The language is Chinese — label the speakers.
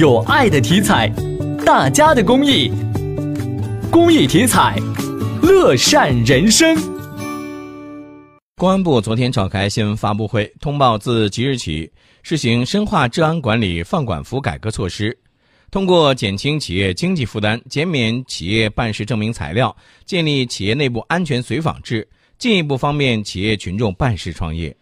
Speaker 1: 有爱的体彩，大家的公益，公益体彩，乐善人生。
Speaker 2: 公安部昨天召开新闻发布会，通报自即日起实行深化治安管理放管服改革措施，通过减轻企业经济负担、减免企业办事证明材料、建立企业内部安全随访制，进一步方便企业群众办事创业。